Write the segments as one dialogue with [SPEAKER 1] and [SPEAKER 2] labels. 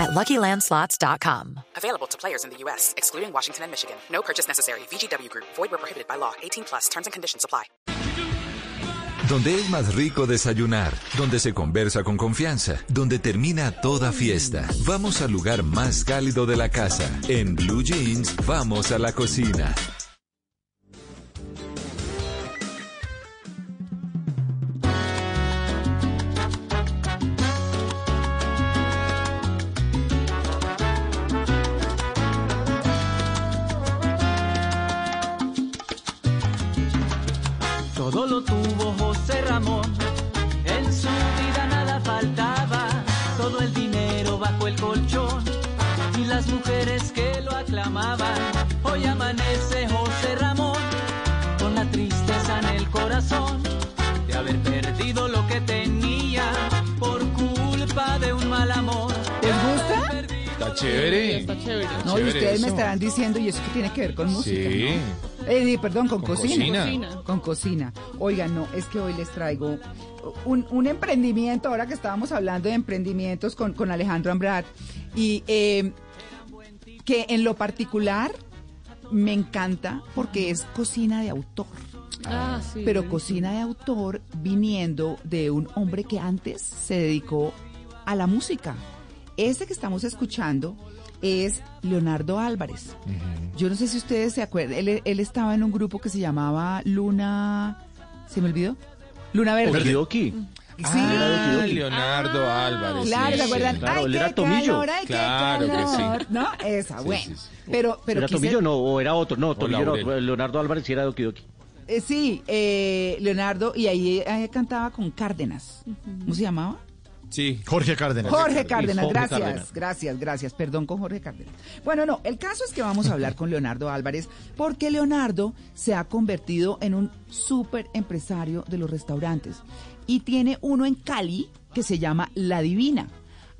[SPEAKER 1] at LuckyLandSlots.com.
[SPEAKER 2] Available to players in the U.S., excluding Washington and Michigan. No purchase necessary. VGW Group. Void where prohibited by law. 18 plus. Terms and conditions apply.
[SPEAKER 3] Donde es más rico desayunar, donde se conversa con confianza, donde termina toda fiesta. Vamos al lugar más cálido de la casa. En Blue Jeans, vamos a la cocina.
[SPEAKER 4] Todo lo tuvo José Ramón, en su vida nada faltaba, todo el dinero bajo el colchón y las mujeres que lo aclamaban. Hoy amanece José Ramón con la tristeza en el corazón de haber perdido lo que tenía por culpa de un mal amor.
[SPEAKER 5] ¿Les gusta?
[SPEAKER 6] Está chévere.
[SPEAKER 5] Está
[SPEAKER 6] chévere.
[SPEAKER 5] No, y ustedes me estarán diciendo, ¿y eso qué tiene que ver con música?
[SPEAKER 6] Sí.
[SPEAKER 5] ¿no? Eh, perdón, con,
[SPEAKER 6] Con
[SPEAKER 5] cocina.
[SPEAKER 6] cocina.
[SPEAKER 5] Con cocina. Oigan, no, es que hoy les traigo un, un emprendimiento, ahora que estábamos hablando de emprendimientos con, con Alejandro Ambrat, y eh, que en lo particular me encanta porque es cocina de autor.
[SPEAKER 7] Ah, sí.
[SPEAKER 5] pero cocina de autor viniendo de un hombre que antes se dedicó a la música. Este que estamos escuchando es Leonardo Álvarez. Yo no sé si ustedes se acuerdan, él, él estaba en un grupo que se llamaba Luna... ¿Se me olvidó? Luna Verde.
[SPEAKER 8] Okidoki.
[SPEAKER 5] Sí.
[SPEAKER 6] Ah, Leonardo
[SPEAKER 7] Ah,
[SPEAKER 6] Álvarez.
[SPEAKER 5] Claro,
[SPEAKER 6] sí,
[SPEAKER 5] ¿se acuerdan?
[SPEAKER 6] sí.
[SPEAKER 8] Claro,
[SPEAKER 5] Ay,
[SPEAKER 8] era Tomillo.
[SPEAKER 5] calor, ay, qué
[SPEAKER 6] Claro que sí.
[SPEAKER 5] calor. ¿No? Esa,
[SPEAKER 6] Sí,
[SPEAKER 5] bueno.
[SPEAKER 6] sí, sí.
[SPEAKER 5] Pero, pero
[SPEAKER 8] ¿Era
[SPEAKER 5] quise-
[SPEAKER 8] Tomillo no? ¿O era otro? No, Tomillo era
[SPEAKER 6] Laurel.
[SPEAKER 8] otro. Leonardo Álvarez sí era de Okidoki.
[SPEAKER 5] eh, sí, eh, Leonardo, y ahí, ahí cantaba con Cárdenas. ¿Cómo se llamaba?
[SPEAKER 6] Sí.
[SPEAKER 9] Jorge Cárdenas.
[SPEAKER 5] Jorge Cárdenas,
[SPEAKER 8] Jorge
[SPEAKER 5] gracias,
[SPEAKER 8] Cárdenas.
[SPEAKER 5] gracias, gracias. Perdón con Jorge Cárdenas. Bueno, no, el caso es que vamos a hablar con Leonardo Álvarez porque Leonardo se ha convertido en un súper empresario de los restaurantes y tiene uno en Cali que se llama La Divina.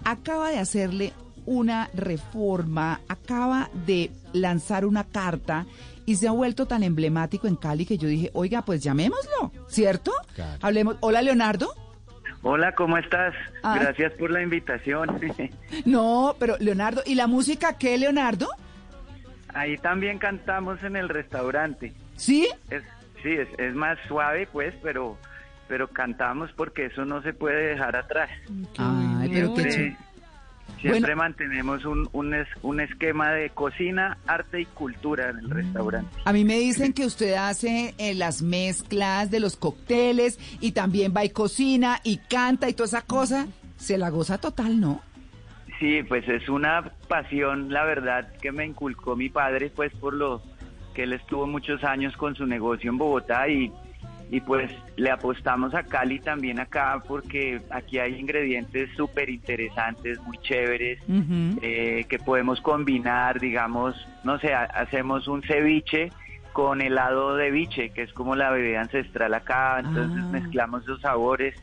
[SPEAKER 5] Acaba de hacerle una reforma, acaba de lanzar una carta y se ha vuelto tan emblemático en Cali que yo dije, oiga, pues llamémoslo, ¿cierto?
[SPEAKER 6] Claro.
[SPEAKER 5] Hablemos. Hola, Leonardo.
[SPEAKER 10] Hola, ¿cómo estás?
[SPEAKER 5] Ah.
[SPEAKER 10] Gracias por la invitación.
[SPEAKER 5] No, pero Leonardo, ¿y la música qué, Leonardo?
[SPEAKER 10] Ahí también cantamos en el restaurante.
[SPEAKER 5] ¿Sí?
[SPEAKER 10] Es, sí, es, es más suave, pues, pero, pero cantamos porque eso no se puede dejar atrás.
[SPEAKER 5] Ay, pero qué
[SPEAKER 10] Siempre,
[SPEAKER 5] Bueno.
[SPEAKER 10] mantenemos un, un, es- un esquema de cocina, arte y cultura en el restaurante.
[SPEAKER 5] A mí me dicen que usted hace eh, las mezclas de los cócteles y también va y cocina y canta y toda esa cosa. Se la goza total, ¿no?
[SPEAKER 10] Sí, pues es una pasión, la verdad, que me inculcó mi padre, pues por lo que él estuvo muchos años con su negocio en Bogotá y, y pues le apostamos a Cali también acá porque aquí hay ingredientes súper interesantes, muy chéveres, eh, que podemos combinar, digamos, no sé, ha- hacemos un ceviche con helado de biche, que es como la bebida ancestral acá, entonces
[SPEAKER 5] Ah.
[SPEAKER 10] mezclamos los sabores.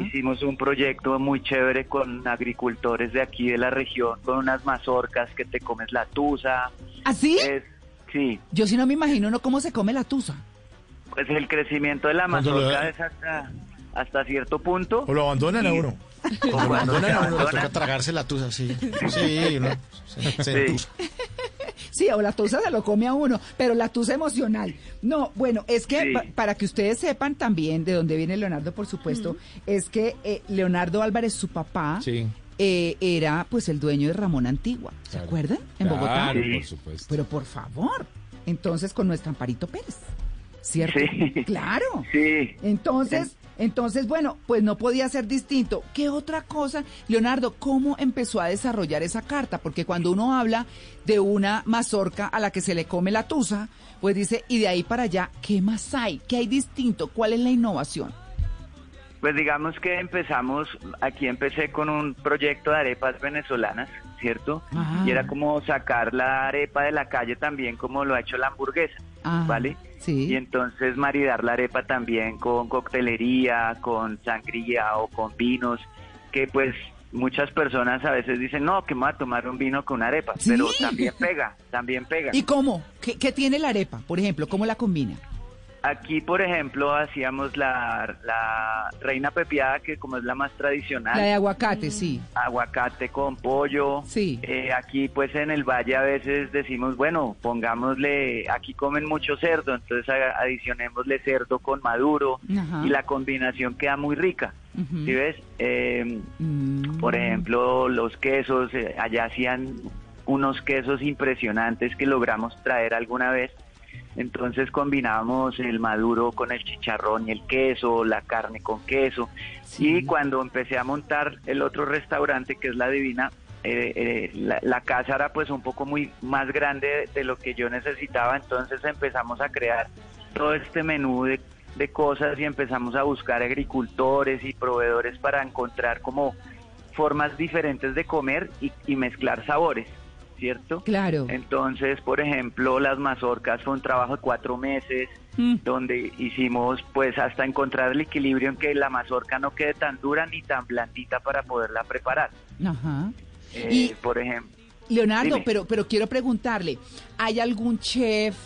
[SPEAKER 10] Hicimos un proyecto muy chévere con agricultores de aquí de la región, con unas mazorcas que te comes la tusa.
[SPEAKER 5] ¿Así?
[SPEAKER 10] Es, sí,
[SPEAKER 5] Yo sí no me imagino uno cómo se come la tusa.
[SPEAKER 10] Pues el crecimiento de la
[SPEAKER 9] Cuando lo
[SPEAKER 10] mazorca
[SPEAKER 9] da-
[SPEAKER 10] es hasta, hasta cierto punto.
[SPEAKER 9] O lo abandonan a uno.
[SPEAKER 10] o
[SPEAKER 9] Lo abandonan a uno, le toca tragarse la tusa, sí. Sí, uno se- se
[SPEAKER 10] Sí.
[SPEAKER 5] o la tusa se lo come a uno, pero la tusa emocional. No, bueno, es que
[SPEAKER 10] Sí.
[SPEAKER 5] pa- para que ustedes sepan también de dónde viene Leonardo, por supuesto, es que eh, Leonardo Álvarez, su papá,
[SPEAKER 6] Sí.
[SPEAKER 5] eh, era pues el dueño de Ramón Antigua. ¿Se
[SPEAKER 6] Claro.
[SPEAKER 5] acuerdan? En Bogotá.
[SPEAKER 6] Claro,
[SPEAKER 10] Sí.
[SPEAKER 6] por supuesto.
[SPEAKER 5] Pero por favor, entonces con nuestro Amparito Pérez. ¿Cierto?
[SPEAKER 10] Sí.
[SPEAKER 5] Claro.
[SPEAKER 10] Sí,
[SPEAKER 5] Entonces, entonces, bueno, pues no podía ser distinto. ¿Qué otra cosa? Leonardo, ¿cómo empezó a desarrollar esa carta? Porque cuando uno habla de una mazorca a la que se le come la tusa, pues dice, y de ahí para allá, ¿qué más hay? ¿Qué hay distinto? ¿Cuál es la innovación?
[SPEAKER 10] pues digamos que empezamos, aquí empecé con un proyecto de arepas venezolanas, ¿cierto?
[SPEAKER 5] Ah.
[SPEAKER 10] Y era como sacar la arepa de la calle también como lo ha hecho la hamburguesa,
[SPEAKER 5] Ah,
[SPEAKER 10] ¿vale?
[SPEAKER 5] Sí.
[SPEAKER 10] Y entonces maridar la arepa también con coctelería, con sangría o con vinos, que pues muchas personas a veces dicen, no, que me voy a tomar un vino con arepa,
[SPEAKER 5] Sí.
[SPEAKER 10] pero también pega, también pega.
[SPEAKER 5] ¿Y cómo? ¿Qué, qué tiene la arepa? Por ejemplo, ¿cómo la combina?
[SPEAKER 10] Aquí, por ejemplo, hacíamos la, la reina pepiada, que como es la más tradicional,
[SPEAKER 5] La de aguacate, sí.
[SPEAKER 10] aguacate con pollo.
[SPEAKER 5] Sí.
[SPEAKER 10] Eh, aquí, pues en el valle a veces decimos, bueno, pongámosle, aquí comen mucho cerdo, entonces adicionémosle cerdo con maduro
[SPEAKER 5] Ajá.
[SPEAKER 10] y la combinación queda muy rica. ¿Sí ves? Eh,
[SPEAKER 5] Mm.
[SPEAKER 10] por ejemplo, los quesos, eh, allá hacían unos quesos impresionantes que logramos traer alguna vez. Entonces combinábamos el maduro con el chicharrón y el queso, la carne con queso.
[SPEAKER 5] Sí.
[SPEAKER 10] Y cuando empecé a montar el otro restaurante, que es La Divina, eh, eh, la, la casa era pues un poco muy más grande de, de lo que yo necesitaba. Entonces empezamos a crear todo este menú de, de cosas y empezamos a buscar agricultores y proveedores para encontrar como formas diferentes de comer y, y mezclar sabores, ¿cierto?
[SPEAKER 5] Claro.
[SPEAKER 10] Entonces, por ejemplo, las mazorcas fue un trabajo de cuatro meses,
[SPEAKER 5] Mm.
[SPEAKER 10] donde hicimos pues hasta encontrar el equilibrio en que la mazorca no quede tan dura ni tan blandita para poderla preparar.
[SPEAKER 5] Ajá.
[SPEAKER 10] Eh,
[SPEAKER 5] Y-
[SPEAKER 10] por ejemplo,
[SPEAKER 5] Leonardo,
[SPEAKER 10] Dime.
[SPEAKER 5] pero, pero quiero preguntarle, ¿hay algún chef,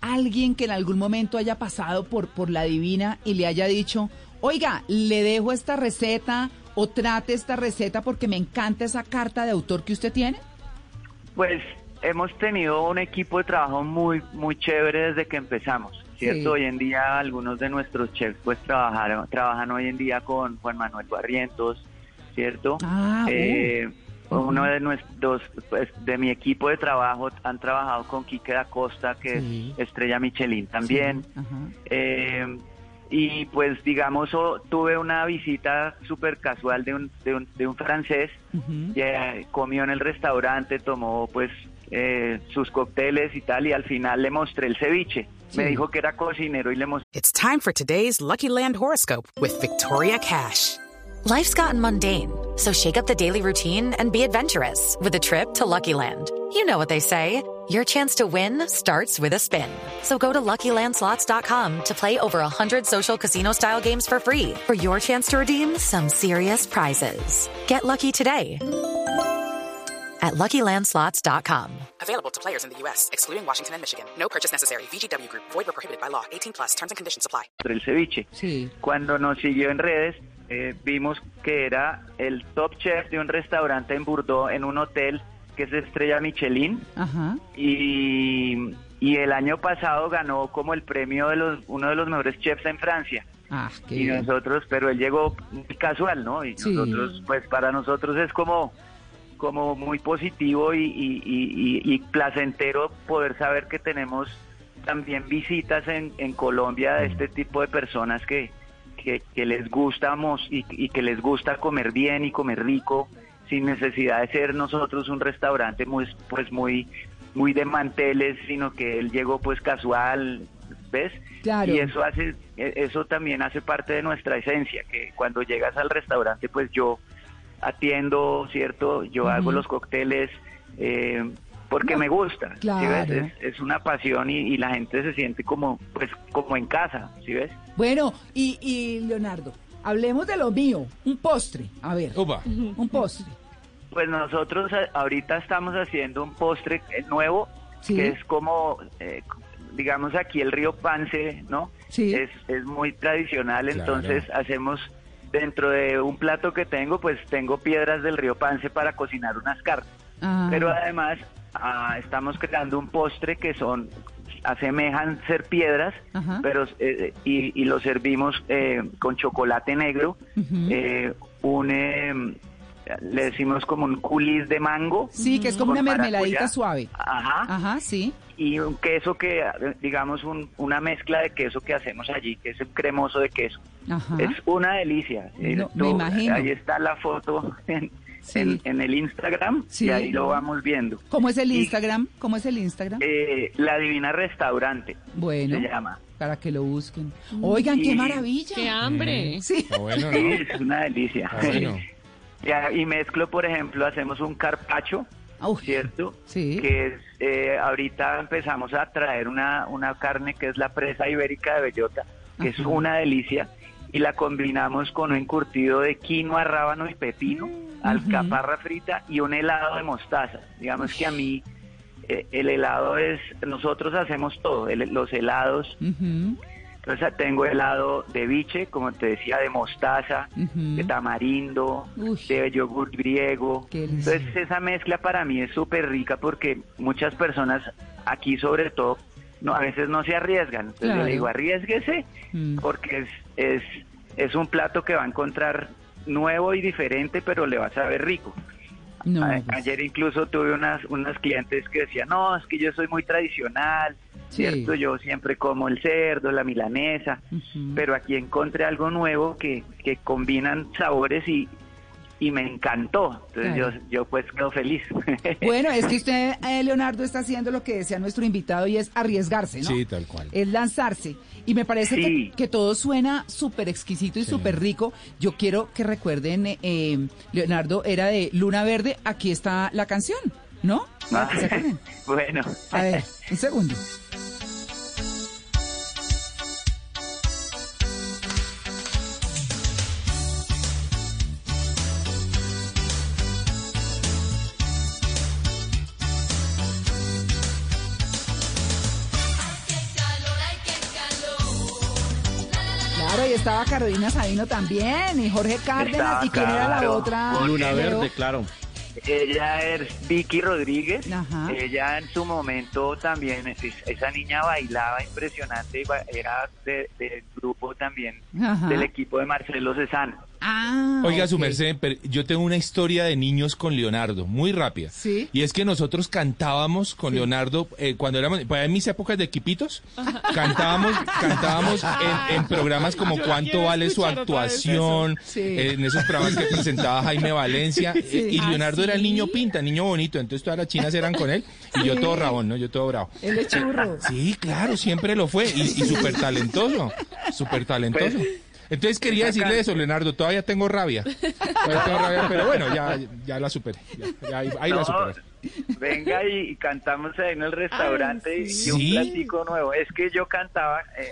[SPEAKER 5] alguien que en algún momento haya pasado por, por la divina y le haya dicho, oiga, le dejo esta receta o trate esta receta porque me encanta esa carta de autor que usted tiene?
[SPEAKER 10] Pues hemos tenido un equipo de trabajo muy muy chévere desde que empezamos, ¿cierto?
[SPEAKER 5] Sí.
[SPEAKER 10] Hoy en día algunos de nuestros chefs pues trabajaron, trabajan hoy en día con Juan Manuel Barrientos, ¿cierto?
[SPEAKER 5] Ah, uh.
[SPEAKER 10] Eh. Uno de nuestros, pues, de mi equipo de trabajo han trabajado con Quique da Costa, que
[SPEAKER 5] Sí.
[SPEAKER 10] es estrella Michelin también.
[SPEAKER 5] Sí.
[SPEAKER 10] Eh, y pues digamos, oh, tuve una visita súper casual de un, de un, de un francés
[SPEAKER 5] Ujú.
[SPEAKER 10] que eh, comió en el restaurante, tomó pues eh, sus cócteles y tal, y al final le mostré el ceviche. Me dijo que era cocinero y le mostré
[SPEAKER 2] It's time for today's Lucky Land horoscope with Victoria Cash.
[SPEAKER 1] Life's gotten mundane, so shake up the daily routine and be adventurous with a trip to Lucky Land. You know what they say. Your chance to win starts with a spin. So go to LuckyLandSlots.com to play over 100 social casino-style games for free for your chance to redeem some serious prizes. Get lucky today at LuckyLandSlots.com.
[SPEAKER 2] Available to players in the U.S., excluding Washington and Michigan. No purchase necessary. VGW Group, void were prohibited by law. 18 plus terms and conditions apply.
[SPEAKER 10] el ceviche.
[SPEAKER 5] Sí.
[SPEAKER 10] Cuando nos siguió en redes, eh, vimos que era el top chef de un restaurante en Bordeaux, en un hotel que es de estrella Michelin.
[SPEAKER 5] Ajá.
[SPEAKER 10] Y, y el año pasado ganó como el premio de los, uno de los mejores chefs en Francia.
[SPEAKER 5] Ah, qué
[SPEAKER 10] y nosotros, pero él llegó muy casual, ¿no? Y
[SPEAKER 5] Sí.
[SPEAKER 10] nosotros, pues para nosotros es como, como muy positivo y, y- placentero poder saber que tenemos también visitas en, en Colombia de este tipo de personas que, que, que les gustamos y, y que les gusta comer bien y comer rico sin necesidad de ser nosotros un restaurante muy pues muy muy de manteles sino que él llegó pues casual ves
[SPEAKER 5] Claro.
[SPEAKER 10] y eso hace e- eso también hace parte de nuestra esencia que cuando llegas al restaurante pues yo atiendo cierto yo hago los cócteles eh, porque
[SPEAKER 5] No,
[SPEAKER 10] me gusta ¿sí
[SPEAKER 5] claro.
[SPEAKER 10] ves? Es, es una pasión y, y la gente se siente como pues como en casa ¿sí ves?
[SPEAKER 5] Bueno, y, y Leonardo, hablemos de lo mío, un postre. A ver,
[SPEAKER 6] Upa.
[SPEAKER 5] un postre.
[SPEAKER 10] Pues nosotros eh, ahorita estamos haciendo un postre eh, nuevo
[SPEAKER 5] Sí.
[SPEAKER 10] que es como, eh, digamos aquí el río Pance, ¿no?
[SPEAKER 5] Sí.
[SPEAKER 10] Es, es muy tradicional,
[SPEAKER 6] Claro.
[SPEAKER 10] entonces hacemos dentro de un plato que tengo, pues tengo piedras del río Pance para cocinar unas carnes.
[SPEAKER 5] Ah,
[SPEAKER 10] Pero además ah, estamos creando un postre que son asemejan ser piedras,
[SPEAKER 5] Ajá.
[SPEAKER 10] pero eh, y, y lo servimos eh, con chocolate negro,
[SPEAKER 5] Ujú.
[SPEAKER 10] eh, un eh, le decimos como un culis de mango.
[SPEAKER 5] sí, que es como una mermeladita suave.
[SPEAKER 10] Ajá.
[SPEAKER 5] Ajá, sí.
[SPEAKER 10] Y un queso que, digamos, un- una mezcla de queso que hacemos allí, que es el cremoso de queso.
[SPEAKER 5] Ajá.
[SPEAKER 10] Es una delicia.
[SPEAKER 5] No, me imagino.
[SPEAKER 10] Ahí está la foto en,
[SPEAKER 5] Sí.
[SPEAKER 10] en- en el Instagram
[SPEAKER 5] Sí.
[SPEAKER 10] y ahí lo vamos viendo.
[SPEAKER 5] ¿Cómo es el
[SPEAKER 10] Y-
[SPEAKER 5] Instagram? ¿Cómo es el Instagram?
[SPEAKER 10] Eh, la Divina Restaurante
[SPEAKER 5] Bueno,
[SPEAKER 10] se llama.
[SPEAKER 5] para que lo busquen. Oigan, qué
[SPEAKER 10] Y-
[SPEAKER 5] maravilla.
[SPEAKER 7] ¡Qué hambre!
[SPEAKER 5] Sí.
[SPEAKER 6] Bueno,
[SPEAKER 10] Sí,
[SPEAKER 6] ¿no?
[SPEAKER 10] es una delicia.
[SPEAKER 6] Bueno.
[SPEAKER 10] Ya, y mezclo, por ejemplo, hacemos un carpacho
[SPEAKER 5] Uf,
[SPEAKER 10] ¿cierto?
[SPEAKER 5] sí.
[SPEAKER 10] Que es, eh, ahorita empezamos a traer una, una carne que es la presa ibérica de bellota, que es una delicia, y la combinamos con un encurtido de quinoa, rábano y pepino, alcaparra frita y un helado de mostaza. Digamos que a mí eh, el helado es, nosotros hacemos todo, el- los helados,
[SPEAKER 5] Ujú,
[SPEAKER 10] entonces tengo helado de biche, como te decía, de mostaza, de tamarindo,
[SPEAKER 5] Uy.
[SPEAKER 10] de yogur griego. Entonces esa mezcla para mí es súper rica porque muchas personas aquí sobre todo no a veces no se arriesgan. Entonces
[SPEAKER 5] Claro.
[SPEAKER 10] yo digo, arriesguese
[SPEAKER 5] Mm.
[SPEAKER 10] porque es, es, es un plato que va a encontrar nuevo y diferente, pero le va a saber rico.
[SPEAKER 5] No,
[SPEAKER 10] A-
[SPEAKER 5] pues,
[SPEAKER 10] Ayer incluso tuve unas, unas clientes que decían, no, es que yo soy muy tradicional,
[SPEAKER 5] Sí.
[SPEAKER 10] ¿cierto? Yo siempre como el cerdo, la milanesa, pero aquí encontré algo nuevo que, que combinan sabores y, y me encantó. Entonces
[SPEAKER 5] Claro.
[SPEAKER 10] yo, yo pues quedo feliz.
[SPEAKER 5] Bueno, es que usted, eh, Leonardo, está haciendo lo que decía nuestro invitado y es arriesgarse, ¿no?
[SPEAKER 6] Sí, tal cual.
[SPEAKER 5] Es lanzarse. Y me parece
[SPEAKER 10] Sí.
[SPEAKER 5] que, que todo suena súper exquisito y súper rico. Yo quiero que recuerden, eh, eh, Leonardo, era de Luna Verde, aquí está la canción, ¿no? Se acuerden.
[SPEAKER 10] bueno,
[SPEAKER 5] A ver, un segundo. Claro, y estaba Carolina Sabino también, y Jorge Cárdenas,
[SPEAKER 10] Estaba,
[SPEAKER 5] y quién era la otra.
[SPEAKER 8] Luna
[SPEAKER 5] Leo?
[SPEAKER 8] Verde, claro.
[SPEAKER 10] ella es Vicky Rodríguez.
[SPEAKER 5] Ajá.
[SPEAKER 10] Ella en su momento también, es- esa niña bailaba impresionante, y ba- era de- del grupo también,
[SPEAKER 5] Ajá.
[SPEAKER 10] del equipo de Marcelo Cezanne.
[SPEAKER 5] Ah,
[SPEAKER 6] Oiga, su merced, pero yo tengo una historia de niños con Leonardo, muy rápida.
[SPEAKER 5] Sí.
[SPEAKER 6] Y es que nosotros cantábamos con Leonardo eh, cuando éramos, pues en mis épocas de equipitos, cantábamos, cantábamos en, en programas como
[SPEAKER 4] Yo
[SPEAKER 6] Cuánto vale su actuación,
[SPEAKER 5] Sí.
[SPEAKER 6] eh, en esos programas que presentaba Jaime Valencia. eh,
[SPEAKER 5] Sí.
[SPEAKER 6] y Leonardo
[SPEAKER 4] ¿Ah,
[SPEAKER 6] era el niño pinta, niño bonito, entonces todas las chinas eran con él y yo todo rabón, ¿no? Yo todo bravo.
[SPEAKER 5] Él es churro.
[SPEAKER 6] Sí, claro, siempre lo fue y, y súper talentoso, súper talentoso.
[SPEAKER 10] Pues,
[SPEAKER 6] Entonces quería decirle eso, Leonardo, todavía tengo rabia. Todavía tengo rabia, pero bueno, ya, ya la superé. Ya, ya ahí, ahí la superé.
[SPEAKER 10] venga y, y cantamos ahí en el restaurante
[SPEAKER 4] Ay,
[SPEAKER 10] y-
[SPEAKER 6] sí.
[SPEAKER 10] y un platico nuevo. Es que yo cantaba eh,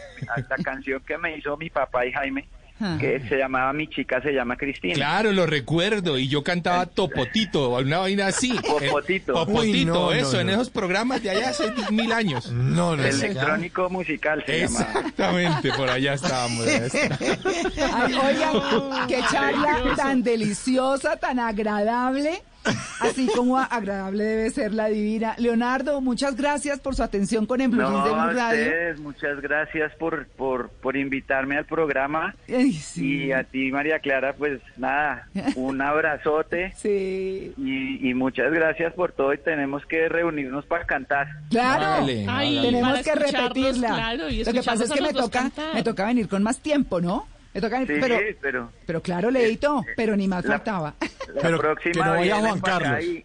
[SPEAKER 10] la canción que me hizo mi papá y Jaime,
[SPEAKER 5] Ajá.
[SPEAKER 10] que se llamaba Mi chica se llama Cristina.
[SPEAKER 6] Claro, lo recuerdo. Y yo cantaba Topotito, una vaina así.
[SPEAKER 10] Popotito.
[SPEAKER 6] Eh, Popotito,
[SPEAKER 9] Uy, no,
[SPEAKER 6] eso,
[SPEAKER 9] no,
[SPEAKER 6] en esos programas de allá hace mil años.
[SPEAKER 9] No, no, es
[SPEAKER 10] Electrónico musical se llamaba.
[SPEAKER 6] Exactamente, por allá estábamos.
[SPEAKER 5] Ay, oigan, qué charla tan deliciosa, tan agradable, así como agradable debe ser la divina. Leonardo, muchas gracias por su atención con En Blue de Blue Radio.
[SPEAKER 10] ustedes, muchas gracias por, por, por invitarme al programa.
[SPEAKER 5] Ay, sí.
[SPEAKER 10] Y a ti, María Clara, pues nada, un abrazote
[SPEAKER 5] Sí,
[SPEAKER 10] y, y muchas gracias por todo y tenemos que reunirnos para cantar.
[SPEAKER 5] claro.
[SPEAKER 4] Ay.
[SPEAKER 5] Tenemos que repetirla.
[SPEAKER 4] claro, y
[SPEAKER 5] Lo que pasa es que me toca,
[SPEAKER 4] cantar.
[SPEAKER 5] me toca venir con más tiempo, ¿no? Me toca,
[SPEAKER 10] Sí,
[SPEAKER 5] pero,
[SPEAKER 10] pero
[SPEAKER 5] pero claro, Leito, pero ni más
[SPEAKER 10] la-
[SPEAKER 5] faltaba.
[SPEAKER 10] La
[SPEAKER 9] Pero
[SPEAKER 10] próxima
[SPEAKER 9] que no vaya Juan Carlos.
[SPEAKER 5] Sí,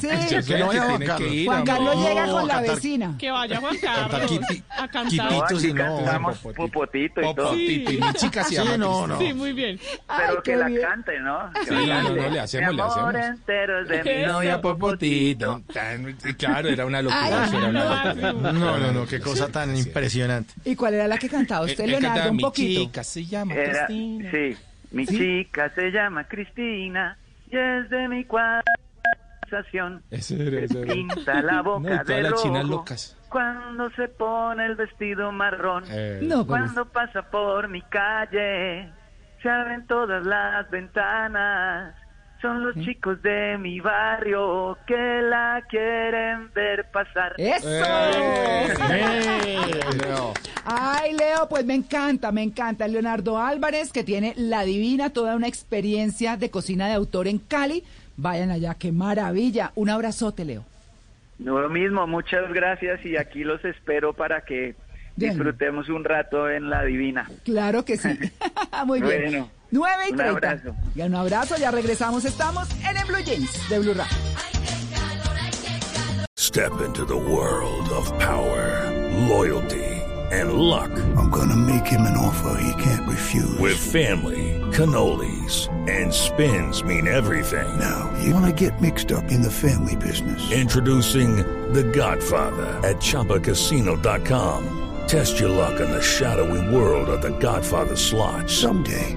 [SPEAKER 5] sí.
[SPEAKER 6] sé
[SPEAKER 9] no vaya
[SPEAKER 6] que
[SPEAKER 9] Juan Carlos.
[SPEAKER 6] que ir,
[SPEAKER 5] Juan. Carlos
[SPEAKER 9] No,
[SPEAKER 5] llega con la
[SPEAKER 9] cantar.
[SPEAKER 5] vecina.
[SPEAKER 4] Que vaya Juan
[SPEAKER 9] Cantar
[SPEAKER 4] Carlos
[SPEAKER 9] quiti-
[SPEAKER 4] a cantar.
[SPEAKER 10] No,
[SPEAKER 9] quititos y no.
[SPEAKER 10] cantamos
[SPEAKER 6] Popotito.
[SPEAKER 10] popotito y todo.
[SPEAKER 6] Y mi chica se
[SPEAKER 9] Sí,
[SPEAKER 6] llama
[SPEAKER 9] no,
[SPEAKER 6] Cristina.
[SPEAKER 9] no.
[SPEAKER 4] Sí, muy bien.
[SPEAKER 5] Ay,
[SPEAKER 10] Pero
[SPEAKER 5] qué
[SPEAKER 10] que la
[SPEAKER 5] bien.
[SPEAKER 10] cante, ¿no? Que
[SPEAKER 6] Sí,
[SPEAKER 10] la
[SPEAKER 6] no,
[SPEAKER 10] cante.
[SPEAKER 6] no, le hacemos,
[SPEAKER 10] Mi
[SPEAKER 6] le
[SPEAKER 10] amor
[SPEAKER 6] hacemos.
[SPEAKER 10] entero de mi novia
[SPEAKER 6] Popotito. Tan- Claro, era una locura.
[SPEAKER 5] Ay,
[SPEAKER 6] era una locura.
[SPEAKER 4] no.
[SPEAKER 9] No, no, no, qué cosa tan impresionante.
[SPEAKER 5] ¿Y cuál era la que cantaba usted,
[SPEAKER 6] Él- él
[SPEAKER 5] Leonardo? Un
[SPEAKER 6] mi
[SPEAKER 5] poquito.
[SPEAKER 6] chica se llama Cristina.
[SPEAKER 10] sí, mi chica se llama Cristina y es de mi conversación.
[SPEAKER 6] Ese era, ese era.
[SPEAKER 10] Pinta la
[SPEAKER 6] No, y
[SPEAKER 10] boca de
[SPEAKER 6] las
[SPEAKER 10] rojo
[SPEAKER 6] locas.
[SPEAKER 10] cuando se pone el vestido marrón.
[SPEAKER 6] Eh,
[SPEAKER 5] No.
[SPEAKER 10] Cuando pasa por mi calle, se abren todas las ventanas. Son los chicos de mi barrio que la quieren ver pasar.
[SPEAKER 5] ¡Eso!
[SPEAKER 6] Eh, Leo.
[SPEAKER 5] Ay, Leo, pues me encanta, me encanta. Leonardo Álvarez, que tiene la divina, toda una experiencia de cocina de autor en Cali. Vayan allá, qué maravilla. Un abrazote, Leo.
[SPEAKER 10] No, lo mismo, muchas gracias y aquí los espero para que
[SPEAKER 5] Bien.
[SPEAKER 10] disfrutemos un rato en la divina.
[SPEAKER 5] Claro que sí. Muy bien.
[SPEAKER 10] Bueno,
[SPEAKER 5] 9 y
[SPEAKER 10] un
[SPEAKER 5] 30.
[SPEAKER 10] abrazo.
[SPEAKER 5] Ya un abrazo, ya regresamos. Estamos en el Blue Jeans de Blue Radio.
[SPEAKER 7] Step into the world of power, loyalty, and luck.
[SPEAKER 11] I'm gonna make him an offer he can't refuse.
[SPEAKER 7] With family, cannolis, and spins mean everything.
[SPEAKER 11] Now, you wanna get mixed up in the family business.
[SPEAKER 7] Introducing The Godfather at ChumbaCasino.com. Test your luck in the shadowy world of The Godfather slot.
[SPEAKER 11] Someday,